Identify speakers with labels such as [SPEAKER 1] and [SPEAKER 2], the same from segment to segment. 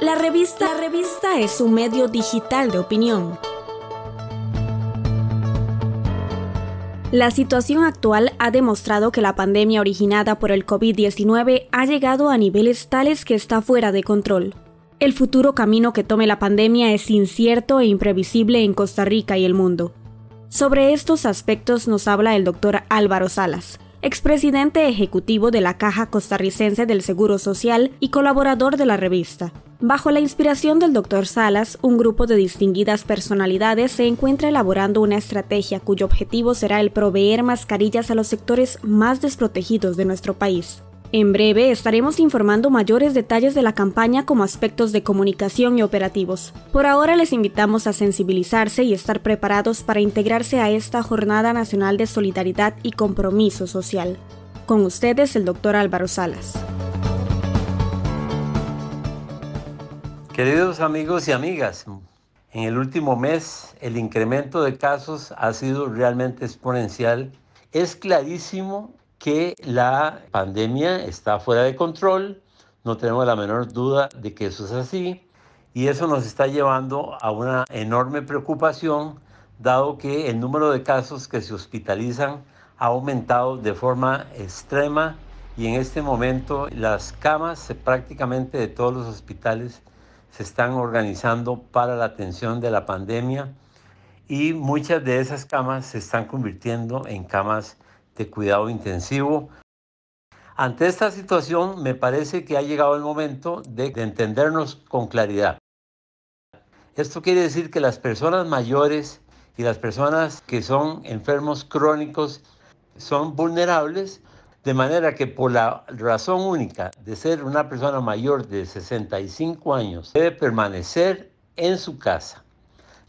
[SPEAKER 1] La revista, revista es un medio digital de opinión. La situación actual ha demostrado que la pandemia originada por el COVID-19 ha llegado a niveles tales que está fuera de control. El futuro camino que tome la pandemia es incierto e imprevisible en Costa Rica y el mundo. Sobre estos aspectos nos habla el doctor Álvaro Salas, expresidente ejecutivo de la Caja Costarricense del Seguro Social y colaborador de la revista. Bajo la inspiración del doctor Salas, un grupo de distinguidas personalidades se encuentra elaborando una estrategia cuyo objetivo será el proveer mascarillas a los sectores más desprotegidos de nuestro país. En breve estaremos informando mayores detalles de la campaña como aspectos de comunicación y operativos. Por ahora les invitamos a sensibilizarse y estar preparados para integrarse a esta Jornada Nacional de Solidaridad y Compromiso Social. Con ustedes el doctor Álvaro Salas.
[SPEAKER 2] Queridos amigos y amigas, en el último mes el incremento de casos ha sido realmente exponencial. Es clarísimo que la pandemia está fuera de control, no tenemos la menor duda de que eso es así, y eso nos está llevando a una enorme preocupación, dado que el número de casos que se hospitalizan ha aumentado de forma extrema y en este momento las camas prácticamente de todos los hospitales se están organizando para la atención de la pandemia y muchas de esas camas se están convirtiendo en camas de cuidado intensivo. Ante esta situación me parece que ha llegado el momento de, entendernos con claridad. Esto quiere decir que las personas mayores y las personas que son enfermos crónicos son vulnerables, de manera que por la razón única de ser una persona mayor de 65 años debe permanecer en su casa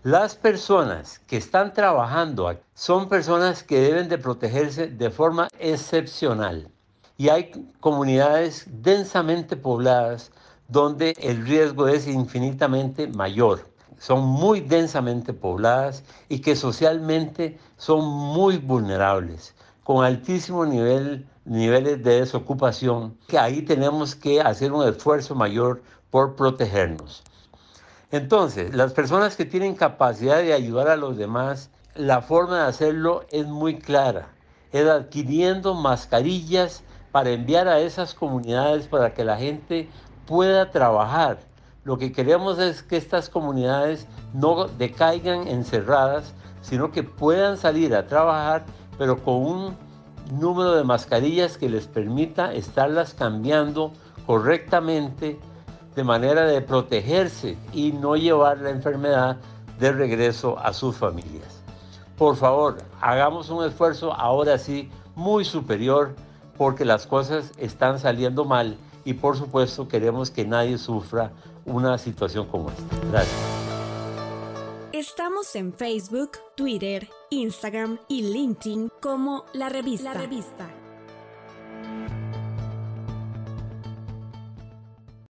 [SPEAKER 2] las personas que están trabajando son personas que deben de protegerse de forma excepcional. Y hay comunidades densamente pobladas donde el riesgo es infinitamente mayor. Son muy densamente pobladas y que socialmente son muy vulnerables, con altísimo nivel, niveles de desocupación, que ahí tenemos que hacer un esfuerzo mayor por protegernos. Entonces, las personas que tienen capacidad de ayudar a los demás, la forma de hacerlo es muy clara. Es adquiriendo mascarillas para enviar a esas comunidades para que la gente pueda trabajar. Lo que queremos es que estas comunidades no decaigan encerradas, sino que puedan salir a trabajar, pero con un número de mascarillas que les permita estarlas cambiando correctamente de manera de protegerse y no llevar la enfermedad de regreso a sus familias. Por favor, hagamos un esfuerzo ahora sí muy superior porque las cosas están saliendo mal y por supuesto queremos que nadie sufra una situación como esta. Gracias.
[SPEAKER 1] Estamos en Facebook, Twitter, Instagram y LinkedIn como La Revista.